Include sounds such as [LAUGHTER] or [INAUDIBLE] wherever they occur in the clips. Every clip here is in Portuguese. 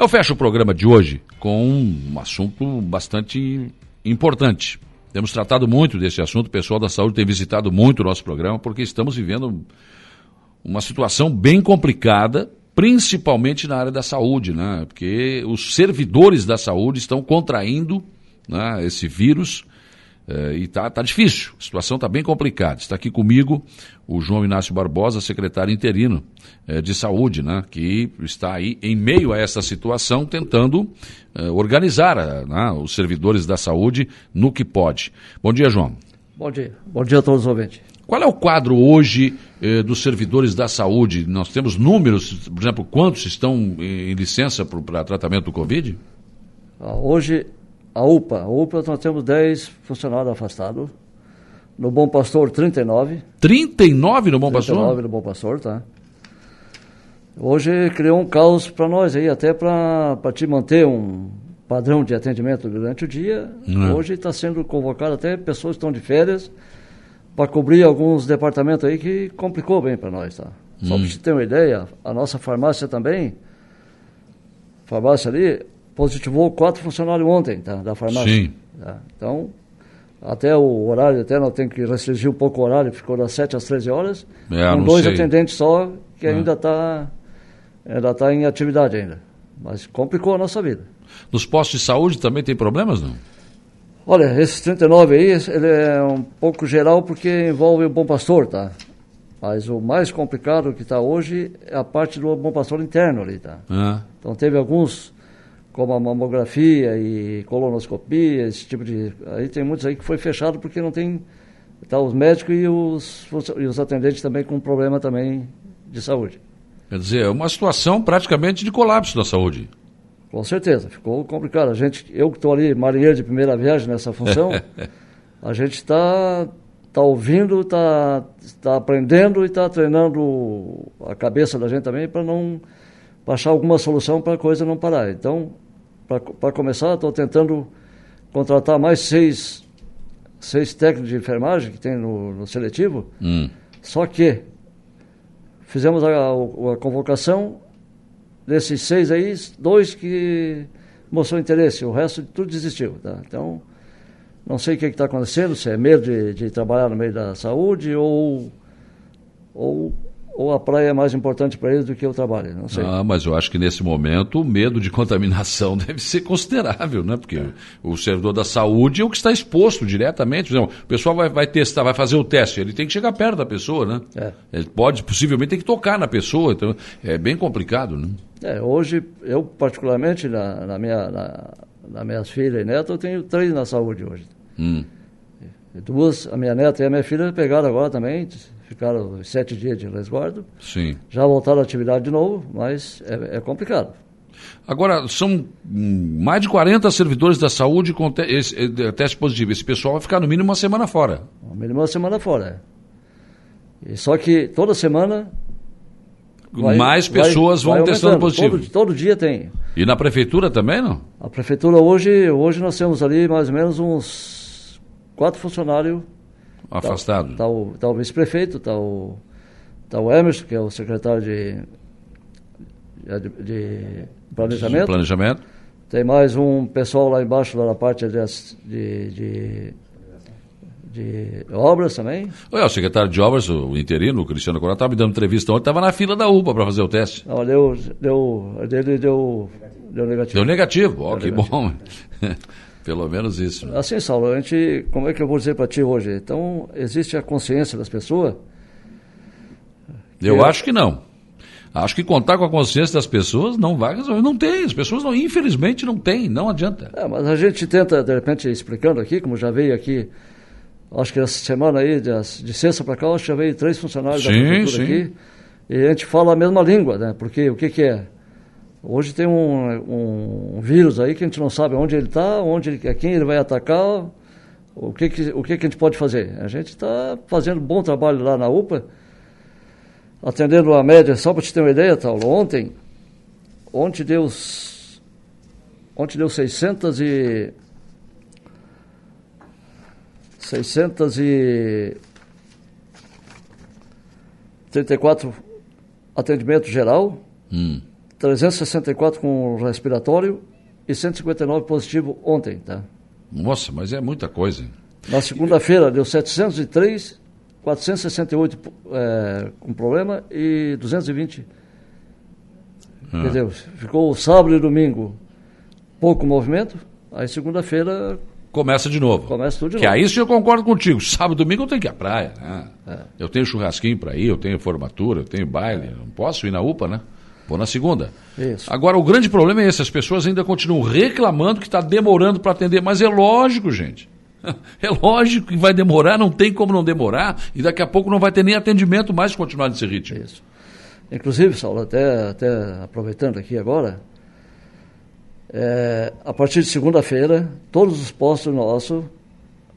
Eu fecho o programa de hoje com um assunto bastante importante. Temos tratado muito desse assunto, o pessoal da saúde tem visitado muito o nosso programa, porque estamos vivendo uma situação bem complicada, principalmente na área da saúde, né? Porque os servidores da saúde estão contraindo né, esse vírus eh, e tá, tá difícil, a situação está bem complicada. Está aqui comigo o João Inácio Barbosa, secretário interino eh, de saúde, né, que está aí em meio a essa situação tentando eh, organizar né, os servidores da saúde no que pode. Bom dia, João. Bom dia. Bom dia a todos os ouvintes. Qual é o quadro hoje eh, dos servidores da saúde? Nós temos números, por exemplo, quantos estão em licença para tratamento do Covid? Ah, hoje a UPA. A UPA nós temos 10 funcionários afastados. No Bom Pastor, 39. 39 no Bom Pastor? 39 no Bom Pastor, tá. Hoje criou um caos para nós aí, até para te manter um padrão de atendimento durante o dia. Hum. Hoje está sendo convocado até pessoas que estão de férias para cobrir alguns departamentos aí que complicou bem para nós, tá? Só hum. para você ter uma ideia, a nossa farmácia também, farmácia ali, positivou quatro funcionários ontem tá, da farmácia. Sim. Tá? Então, até o horário, até nós temos que restringir um pouco o horário, ficou das 7 às 13 horas, é, com dois sei. atendentes só, que é. ainda está ainda tá em atividade ainda. Mas complicou a nossa vida. Nos postos de saúde também tem problemas, não? Olha, esses 39 aí, ele é um pouco geral porque envolve o Bom Pastor, tá? Mas o mais complicado que está hoje é a parte do Bom Pastor interno ali, tá? É. Então teve alguns como a mamografia e colonoscopia, esse tipo de. Aí tem muitos aí que foi fechado porque não tem. Tá, os médicos e os, e os atendentes também com problema também de saúde. Quer dizer, é uma situação praticamente de colapso da saúde. Com certeza, ficou complicado. A gente, eu que estou ali, marinheiro de primeira viagem nessa função, [LAUGHS] a gente está tá ouvindo, está tá aprendendo e está treinando a cabeça da gente também para não achar alguma solução para a coisa não parar. Então, para começar, estou tentando contratar mais seis, seis técnicos de enfermagem que tem no, no seletivo. Hum. Só que fizemos a, a, a, convocação desses seis aí, dois que mostrou interesse, o resto tudo desistiu. Tá? Então, não sei o que está acontecendo, se é medo de, de trabalhar no meio da saúde ou, ou ou a praia é mais importante para eles do que o trabalho, não sei. Ah, mas eu acho que nesse momento o medo de contaminação [LAUGHS] deve ser considerável, né? Porque é. o servidor da saúde é o que está exposto diretamente. Exemplo, o pessoal vai, vai testar, vai fazer o teste, ele tem que chegar perto da pessoa, né? É. Ele pode, possivelmente, ter que tocar na pessoa, então é bem complicado, né? É, hoje, eu particularmente, na, na minha, na, na minhas filhas e netas, eu tenho três na saúde hoje. Hum. Duas, a minha neta e a minha filha pegaram agora também, ficaram sete dias de resguardo. Sim. Já voltaram à atividade de novo, mas é, é complicado. Agora, são mais de 40 servidores da saúde com te esse, eh, teste positivo. Esse pessoal vai ficar no mínimo uma semana fora. No mínimo uma semana fora, é. E só que toda semana. Vai, mais pessoas vai, vão vai testando positivo. Todo, todo, dia tem. E na prefeitura também, não? A prefeitura hoje, hoje nós temos ali mais ou menos uns quatro funcionários Afastado. Está tá o, tá o vice-prefeito, está o, tá o Emerson, que é o secretário de, de, de planejamento. De planejamento. Tem mais um pessoal lá embaixo, lá na parte de, de, de, de obras também. Olha, o secretário de obras, o interino, o Cristiano Coral, estava me dando entrevista ontem, estava na fila da UPA para fazer o teste. Não, deu, deu, dele deu, deu negativo. Deu negativo, ó, oh, que negativo. bom. [LAUGHS] Pelo menos isso. Né? Assim, Saulo, a gente, como é que eu vou dizer para ti hoje? Então, existe a consciência das pessoas? Eu é... acho que não. Acho que contar com a consciência das pessoas não vai resolver. Não tem, as pessoas não, infelizmente não tem, não adianta. É, mas a gente tenta, de repente, explicando aqui, como já veio aqui, acho que essa semana aí, de, de sexta para cá, acho que já veio três funcionários sim, da prefeitura aqui, e a gente fala a mesma língua, né? Porque o que, que é? Hoje tem um, um, vírus aí que a gente não sabe onde ele está, onde ele, quem ele vai atacar, o que, que, o que, que a gente pode fazer. A gente está fazendo bom trabalho lá na UPA, atendendo a média, só para te ter uma ideia, Paulo, ontem, ontem deu, ontem deu 600 e... 600 e... 34 atendimento geral. Hum 364 com respiratório e 159 positivo ontem, tá? Nossa, mas é muita coisa. Na segunda-feira deu 703, 468 é, com problema e 220. Ah. Entendeu? Ficou sábado e domingo pouco movimento, aí segunda-feira começa de novo. Começa tudo de que novo. aí sim eu concordo contigo. Sábado e domingo eu tenho que ir à praia. Né? É. Eu tenho churrasquinho para ir, eu tenho formatura, eu tenho baile. Não posso ir na UPA, né? Na segunda. Isso. Agora, o grande problema é esse: as pessoas ainda continuam reclamando que está demorando para atender. Mas é lógico, gente. [LAUGHS] É lógico que vai demorar, não tem como não demorar, e daqui a pouco não vai ter nem atendimento mais continuar nesse ritmo. Isso. Inclusive, Saulo, até, até aproveitando aqui agora, é, a partir de segunda-feira, todos os postos nossos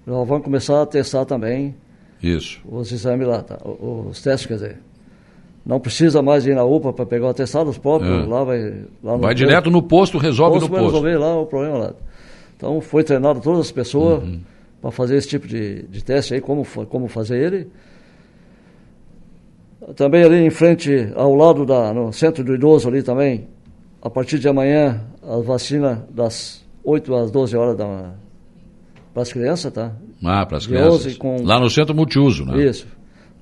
nós vamos começar a testar também Isso. os exames lá, tá? os testes, quer dizer. Não precisa mais ir na UPA para pegar o atestado, os próprios É. lá vai... Lá no Vai direto no posto, resolve posto no posto. resolver lá o problema lá. Então foi treinado todas as pessoas Uhum. para fazer esse tipo de, de teste aí, como, como fazer ele. Também ali em frente, ao lado da, no centro do idoso ali também, a partir de amanhã, a vacina das 8 às 12 horas da, para as crianças, tá? Ah, para as crianças. 11 com- Lá no centro multiuso, né? Isso.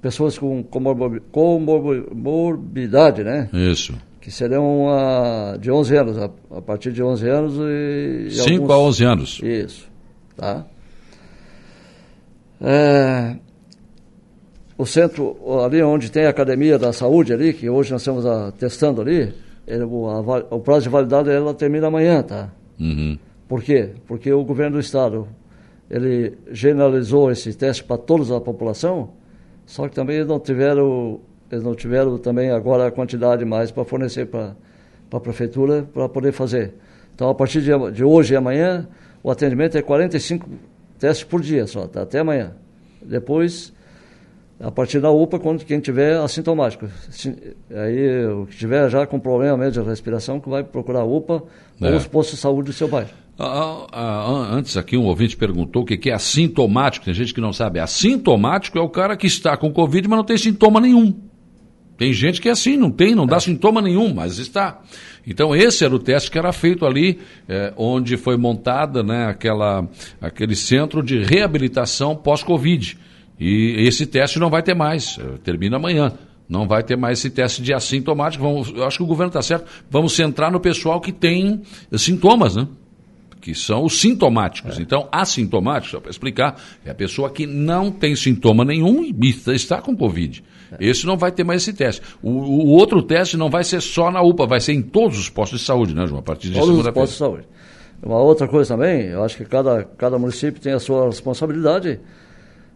Pessoas com comorbi- comorbidade, né? Isso. Que seriam ah, de 11 anos, a, a partir de 11 anos e... e 5 alguns- a 11 anos. Isso, tá? É, o centro, ali onde tem a Academia da Saúde ali, que hoje nós estamos ah, testando ali, ele- o, a o prazo de validade ela termina amanhã, tá? Uhum. Por quê? Porque o governo do estado, ele generalizou esse teste para toda a população, só que também eles não tiveram, eles não tiveram também agora a quantidade mais para fornecer para a prefeitura para poder fazer. Então, a partir de, de hoje e amanhã, o atendimento é 45 testes por dia só, tá? até amanhã. Depois, a partir da UPA, quando quem tiver assintomático. Aí, o que tiver já com problema mesmo de respiração, que vai procurar a UPA É. ou os postos de saúde do seu bairro. Ah, ah, ah, antes aqui um ouvinte perguntou o que é assintomático, tem gente que não sabe. Assintomático é o cara que está com Covid, mas não tem sintoma nenhum. Tem gente que é assim, não tem, não dá sintoma nenhum, mas está. Então esse era o teste que era feito ali, eh, onde foi montada né, aquela, aquele centro de reabilitação pós-Covid. E esse teste não vai ter mais, eh, termina amanhã. Não vai ter mais esse teste de assintomático. Vamos, eu acho que o governo está certo. Vamos centrar no pessoal que tem sintomas, né? Que são os sintomáticos. Então, assintomático, só para explicar, é a pessoa que não tem sintoma nenhum e está com Covid. Esse não vai ter mais esse teste. O, o outro teste não vai ser só na UPA, vai ser em todos os postos de saúde, né, João? A partir de Todos os segunda-feira. postos de saúde. Uma outra coisa também, eu acho que cada, cada município tem a sua responsabilidade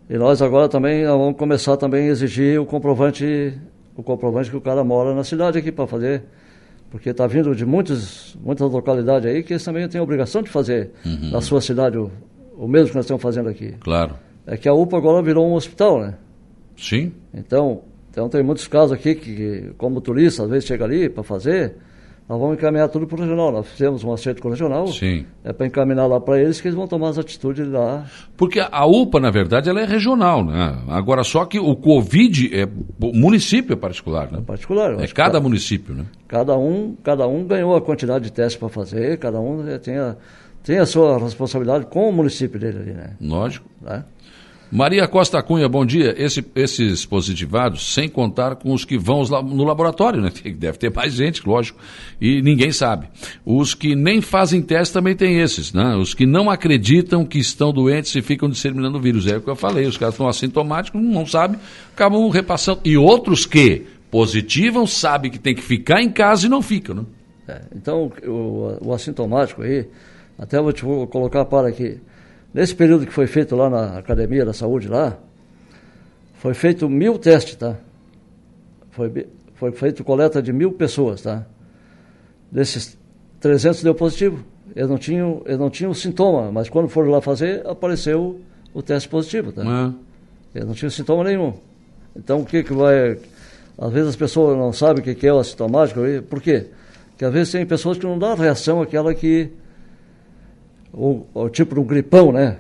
e nós agora também vamos começar também a exigir o comprovante, o comprovante que o cara mora na cidade aqui para fazer, porque está vindo de muitos, muitas localidades aí que eles também têm a obrigação de fazer Uhum. na sua cidade o, o mesmo que nós estamos fazendo aqui. Claro. É que a UPA agora virou um hospital, né? Sim. Então, então tem muitos casos aqui que, que, como turista, às vezes chega ali para fazer, nós vamos encaminhar tudo para o regional. Nós fizemos um acerto com o regional. Sim. É para encaminhar lá para eles que eles vão tomar as atitudes lá. Porque a UPA, na verdade, ela é regional, né? Agora, só que o Covid é o município é particular, né? Particular. É acho que cada município, né? cada um, cada um ganhou a quantidade de testes para fazer, cada um eh, tem a, tem a sua responsabilidade com o município dele ali, né? Lógico. Né? Maria Costa Cunha, bom dia. Esse- esses positivados, sem contar com os que vão no laboratório, né? [LAUGHS] Deve ter mais gente, lógico, e ninguém sabe. Os que nem fazem teste também tem esses, né? Os que não acreditam que estão doentes e ficam disseminando o vírus. É o que eu falei, os caras estão assintomáticos, não sabem, acabam repassando. E outros que positivam, sabem que tem que ficar em casa e não ficam, né? É, então, o, o assintomático aí, até vou te colocar para aqui. Nesse período que foi feito lá na Academia da Saúde, lá, foi feito mil testes, tá? Foi, foi feito coleta de mil pessoas, tá? Desses 300 deu positivo. Eles não tinham, eles não tinham sintoma, mas quando foram lá fazer, apareceu o teste positivo, tá? Ah, não tinha sintoma nenhum. Então, o que que vai... Às vezes as pessoas não sabem o que que é o assintomático. Por quê? Porque às vezes tem pessoas que não dão a reação àquela que... O, o tipo de um gripão, né?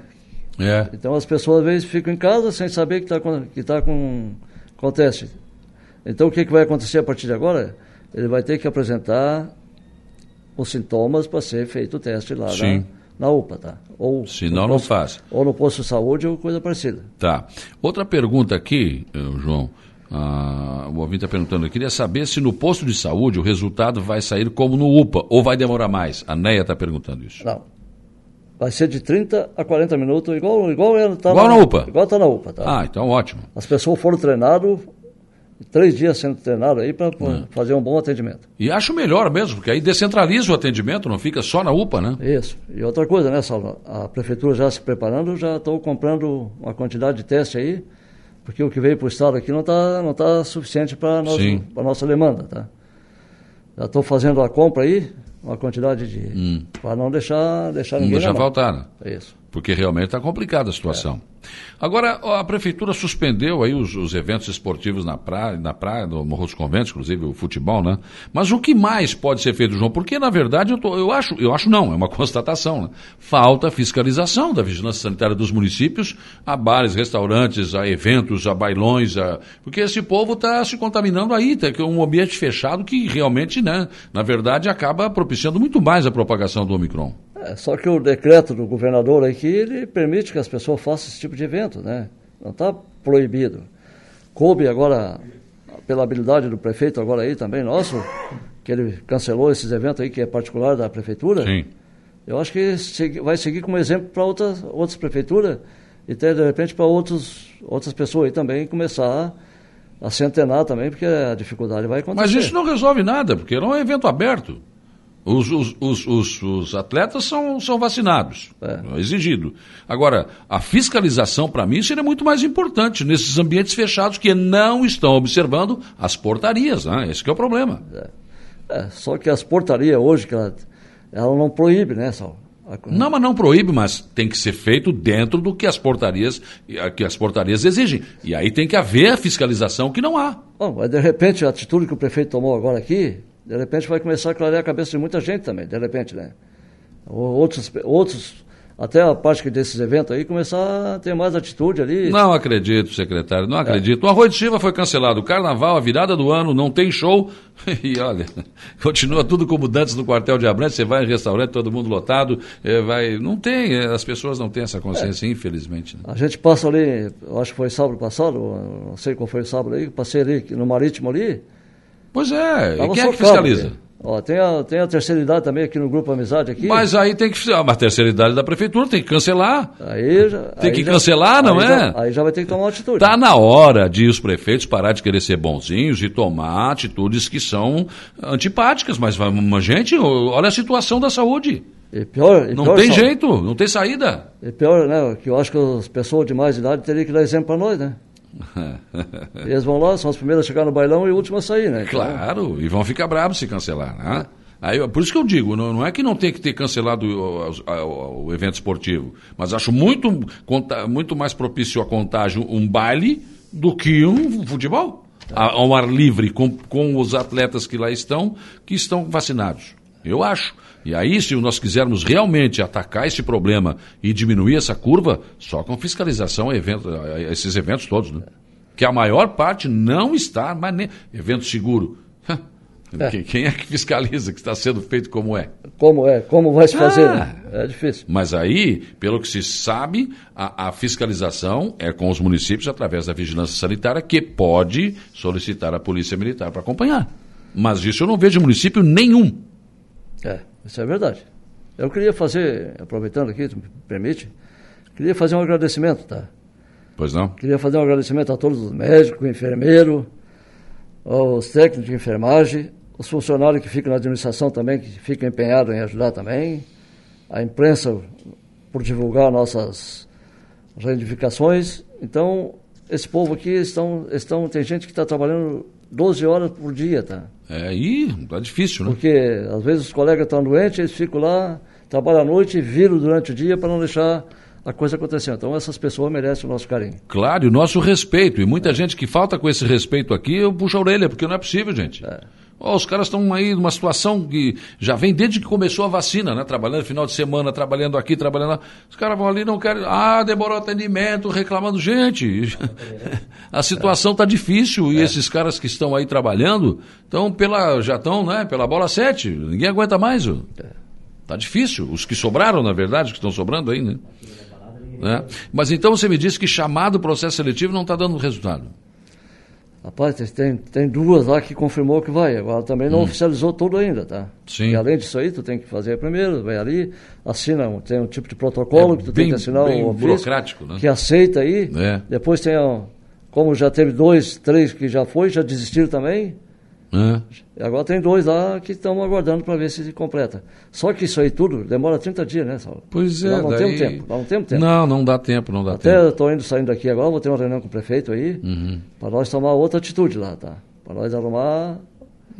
É. Então as pessoas às vezes ficam em casa sem saber que está com, que tá com, com o teste. Então o que, que vai acontecer a partir de agora? ele vai ter que apresentar os sintomas para ser feito o teste lá Sim. na, na UPA, tá? Ou Senão não posto- faz. Ou no posto de saúde ou coisa parecida. Tá. Outra pergunta aqui, eh, João. Ah, o ouvinte está perguntando, eu queria saber se no posto de saúde o resultado vai sair como no UPA ou vai demorar mais. A Neia está perguntando isso. Não. Vai ser de 30 a 40 minutos, igual, igual ela tá Igual na UPA? Igual está na UPA, tá? Ah, então ótimo. As pessoas foram treinadas, três dias sendo treinadas aí para Hum. fazer um bom atendimento. E acho melhor mesmo, porque aí descentraliza o atendimento, não fica só na UPA, né? Isso. E outra coisa, né, Saulo? A prefeitura já se preparando, já estou comprando uma quantidade de teste aí, porque o que veio para o estado aqui não está não tá suficiente para a nossa demanda, tá? Já estou fazendo a compra aí, uma quantidade de... para não deixar, deixar Hum. Não ninguém deixa na mão. faltar, né? Isso. Porque realmente está complicada a situação. Agora, ó, a prefeitura suspendeu aí os, os eventos esportivos na praia, na praia, no Morro dos Conventos, inclusive o futebol, né? Mas o que mais pode ser feito, João? Porque, na verdade, eu, tô- eu acho, eu acho não, é uma [LAUGHS] constatação, né? Falta fiscalização da vigilância sanitária dos municípios a bares, restaurantes, a eventos, a bailões, a... porque esse povo está se contaminando aí, tá? é um ambiente fechado que realmente, né, na verdade, acaba propiciando muito mais a propagação do Omicron. É, só que o decreto do governador aqui, ele permite que as pessoas façam esse tipo de evento, né? Não está proibido. Coube agora, pela habilidade do prefeito agora aí também, nosso, que ele cancelou esses eventos aí, que é particular da prefeitura. Sim. Eu acho que vai seguir como exemplo para outras, outras prefeituras e até, de repente, para outros, outras pessoas aí também começar a se antenar também, porque a dificuldade vai acontecer. Mas isso não resolve nada, porque não é um evento aberto. Os, os, os, os, os atletas são, são vacinados, é. exigido. Agora, a fiscalização, para mim, seria muito mais importante nesses ambientes fechados que não estão observando as portarias. Né? Esse que é o problema. É. É, só que as portarias hoje, que ela, ela não proíbe, né, Sal? Não, mas não proíbe, mas tem que ser feito dentro do que as portarias, que as portarias exigem. E aí tem que haver a fiscalização que não há. Bom, mas de repente a atitude que o prefeito tomou agora aqui, de repente vai começar a clarear a cabeça de muita gente também, de repente, né? Ou Outros, outros até a parte desses eventos aí, começar a ter mais atitude ali. Não acredito, secretário, não acredito. O Arroio de Silva foi cancelado. O carnaval, a virada do ano, não tem show. [LAUGHS] E olha, continua tudo como dantes no quartel de Abrantes. Você vai em restaurante, todo mundo lotado. eh, vai, não tem, eh, as pessoas não têm essa consciência, infelizmente. né? A gente passa ali, acho que foi sábado passado, não sei qual foi o sábado aí, passei ali no Marítimo ali. Pois é, e quem é que fiscaliza? ali. Ó, tem, a, tem a terceira idade também aqui no Grupo Amizade aqui. Mas aí tem que. A terceira idade da prefeitura tem que cancelar. Aí já, Tem aí que já- cancelar, não aí é? já- aí já vai ter que tomar uma atitude. Está na hora de os prefeitos parar de querer ser bonzinhos e tomar atitudes que são antipáticas. Mas, mas gente, olha a situação da saúde. E pior, e Não pior, tem jeito, não tem saída. E pior, né, que eu acho que as pessoas de mais idade teriam que dar exemplo para nós, né? [LAUGHS] Eles vão lá, são os primeiros a chegar no bailão e os últimos a sair, né? Então, Claro, e vão ficar bravos se cancelar. Né? Aí, por isso que eu digo, não, não é que não tem que ter cancelado o, o- o evento esportivo, mas acho muito, conta- muito mais propício a contágio um baile do que um futebol. A- Ao ar livre, com, com os atletas que lá estão, que estão vacinados. Eu acho. E aí, se nós quisermos realmente atacar esse problema e diminuir essa curva, só com fiscalização evento, a esses eventos todos, né? Que a maior parte não está, mas nem. Evento seguro. [LAUGHS] É. Quem, é que fiscaliza que está sendo feito como é? Como é? Como vai se fazer, Ah. né? É difícil. Mas aí, pelo que se sabe, a, a fiscalização é com os municípios através da vigilância sanitária, que pode solicitar a polícia militar para acompanhar. Mas isso eu não vejo em município nenhum. É, isso é verdade. Eu queria fazer, aproveitando aqui, tu me permite, queria fazer um agradecimento, tá? Pois não? Queria fazer um agradecimento a todos os médicos, enfermeiros, aos técnicos de enfermagem, os funcionários que ficam na administração também, que ficam empenhados em ajudar também, a imprensa por divulgar nossas reivindicações. Então, esse povo aqui estão, estão tem gente que está trabalhando 12 horas por dia, tá? É, e tá difícil, né? Porque às vezes os colegas estão doentes, eles ficam lá, trabalham à noite e viram durante o dia para não deixar a coisa acontecer. Então essas pessoas merecem o nosso carinho. Claro, e o nosso respeito. E muita gente que falta com esse respeito aqui, eu puxo a orelha, porque não é possível, gente. Oh, os caras estão aí numa situação que já vem desde que começou a vacina, né? Trabalhando final de semana, trabalhando aqui, trabalhando lá. Os caras vão ali não querem. Ah, demorou atendimento, reclamando. Gente, [LAUGHS] a situação está difícil e esses caras que estão aí trabalhando estão pela, já estão né, pela bola 7. Ninguém aguenta mais. Está difícil. Os que sobraram, na verdade, que estão sobrando aí, né? né? Mas então você me disse que chamado processo seletivo não está dando resultado. Rapaz, tem, tem duas lá que confirmou que vai. Agora também não hum. oficializou tudo ainda, tá? Sim. E além disso aí, tu tem que fazer primeiro, vai ali, assina, tem um tipo de protocolo é que tu bem, tem que assinar bem o ofício, burocrático, né? que aceita aí. É. Depois tem, como já teve dois, três que já foi, já desistiram também. É. Agora tem dois lá que estão aguardando para ver se completa. Só que isso aí tudo demora 30 dias, né, Saulo? Pois é, Nós não daí... temos tempo. Nós não temos tempo. Não, não dá tempo, não dá Até tempo. eu estou indo saindo daqui agora, vou ter uma reunião com o prefeito aí, Uhum. para nós tomar outra atitude lá, tá? Para nós arrumar.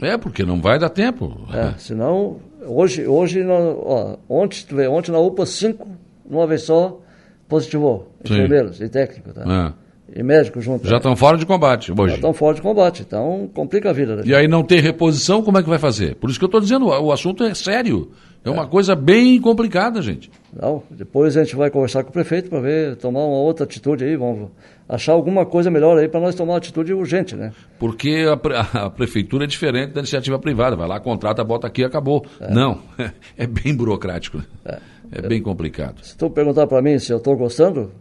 É, porque não vai dar tempo. É, senão, hoje, hoje nós- ó, ontem, tu vê, ontem na UPA, cinco, numa vez só, positivou. Enfermeiros e técnico, tá? É. E médico junto. Já estão fora de combate Já hoje. estão fora de combate, então complica a vida. Né? E aí não tem reposição, como é que vai fazer? Por isso que eu estou dizendo, o assunto é sério. É uma coisa bem complicada, gente. Não, depois a gente vai conversar com o prefeito para ver, tomar uma outra atitude aí, vamos achar alguma coisa melhor aí para nós tomar uma atitude urgente, né? Porque a, pre- [LAUGHS] a prefeitura é diferente da iniciativa privada. Vai lá, contrata, bota aqui e acabou. Não, [LAUGHS] é bem burocrático. né? É, bem complicado. Se tu perguntar para mim se eu estou gostando,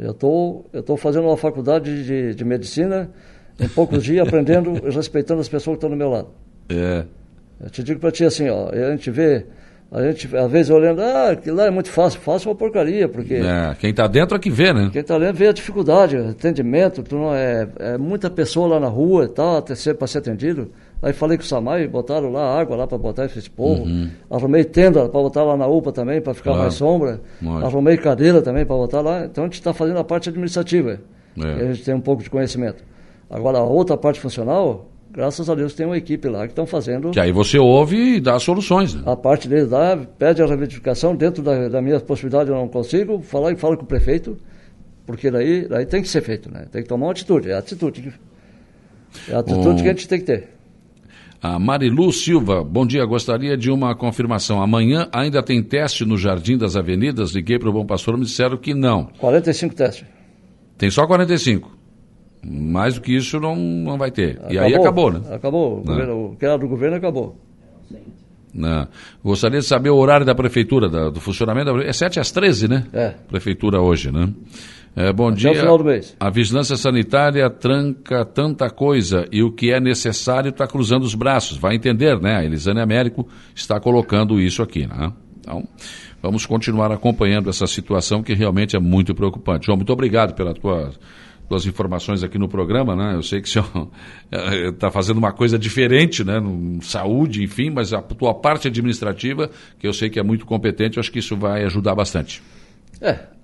eu tô, tô fazendo uma faculdade de, de medicina em poucos dias, aprendendo e respeitando as pessoas que estão do meu lado. É, Eu te digo para ti assim, ó, a gente vê, a gente às vezes olhando, ah, que lá é muito fácil, fácil é uma porcaria, porque é, quem está dentro é que vê, né? quem está lendo vê a dificuldade, o atendimento, tu não é, é muita pessoa lá na rua e tal, para ser atendido. Aí falei com o Samai, botaram lá água lá para botar esse povo. Arrumei tenda para botar lá na UPA também, para ficar Claro. mais sombra. Arrumei cadeira também para botar lá. Então a gente está fazendo a parte administrativa. É. A gente tem um pouco de conhecimento. Agora a outra parte funcional, graças a Deus tem uma equipe lá que estão fazendo Que aí você ouve e dá soluções. Né? a parte deles lá, pede a reivindicação, dentro da, da minha possibilidade eu não consigo, falar e falo com o prefeito, porque daí, daí tem que ser feito, né? Tem que tomar uma atitude, é a atitude. É a atitude Um- que a gente tem que ter. A Marilu Silva, bom dia. Gostaria de uma confirmação. Amanhã ainda tem teste no Jardim das Avenidas? Liguei para o Bom Pastor, me disseram que não. 45 testes. Tem só 45. Mais do que isso não, não vai ter. E aí acabou, né? Acabou. O, Né? governo, o que era do governo acabou. Não. Gostaria de saber o horário da prefeitura, da- do funcionamento da É 7 às 13, né? É. Prefeitura hoje, né? É, bom dia. o final do mês. A vigilância sanitária tranca tanta coisa e o que é necessário está cruzando os braços. Vai entender, né? A Elisane Américo está colocando isso aqui, né? Então, vamos continuar acompanhando essa situação que realmente é muito preocupante. João, muito obrigado pelas tuas, tuas informações aqui no programa, né? Eu sei que o senhor [LAUGHS] está fazendo uma coisa diferente, né? Saúde, enfim, mas a tua parte administrativa, que eu sei que é muito competente, eu acho que isso vai ajudar bastante. É.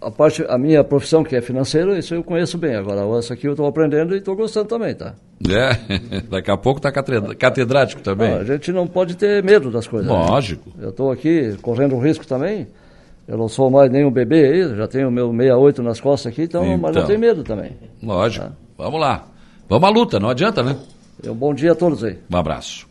A, parte, a minha profissão, que é financeira, isso eu conheço bem. Agora, essa aqui eu estou aprendendo e estou gostando também, tá? É, [LAUGHS] daqui a pouco está catedrático também. Ah, a gente não pode ter medo das coisas. né? Lógico. Eu estou aqui correndo um risco também. Eu não sou mais nenhum bebê aí, já tenho meu 68 nas costas aqui, então, mas Então. não tenho medo também. Lógico. Vamos lá. Vamos à luta, não adianta, né? Um bom dia a todos aí. Um abraço.